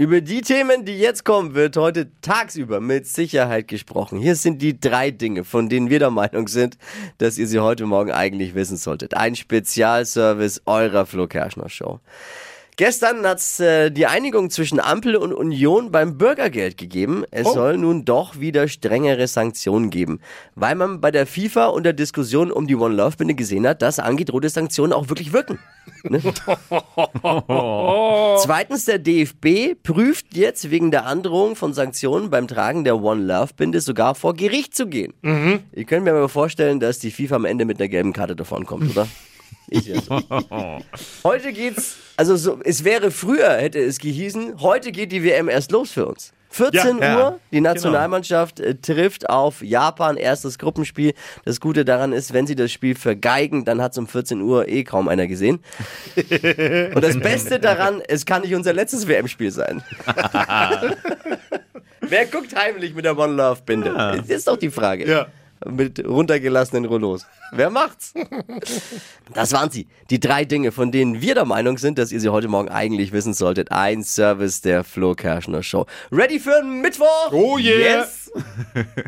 Über die Themen, die jetzt kommen, wird heute tagsüber mit Sicherheit gesprochen. Hier sind die drei Dinge, von denen wir der Meinung sind, dass ihr sie heute Morgen eigentlich wissen solltet. Ein Spezialservice eurer Flo Kerschner Show. Gestern hat es äh, die Einigung zwischen Ampel und Union beim Bürgergeld gegeben. Es Oh. soll nun doch wieder strengere Sanktionen geben, weil man bei der FIFA und der Diskussion um die One Love Binde gesehen hat, dass angedrohte Sanktionen auch wirklich wirken. Ne? Zweitens, der DFB prüft jetzt wegen der Androhung von Sanktionen beim Tragen der One Love Binde sogar vor Gericht zu gehen. Ihr könnt mir aber vorstellen, dass die FIFA am Ende mit einer gelben Karte davonkommt, oder? Ich jetzt. Heute geht's, also so, es wäre früher, hätte es gehießen, heute geht die WM erst los für uns. 14 Ja, ja, Uhr, die Nationalmannschaft äh, trifft auf Japan, erstes Gruppenspiel. Das Gute daran ist, wenn sie das Spiel vergeigen, dann hat es um 14 Uhr eh kaum einer gesehen. Und das Beste daran, es kann nicht unser letztes WM-Spiel sein. Wer guckt heimlich mit der One Love Binde? Das ist doch die Frage. Ja. Mit runtergelassenen Rollos. Wer macht's? Das waren sie. Die drei Dinge, von denen wir der Meinung sind, dass ihr sie heute Morgen eigentlich wissen solltet. Ein Service der Flo Kerschner Show. Ready für einen Mittwoch? Oh yeah. Yes!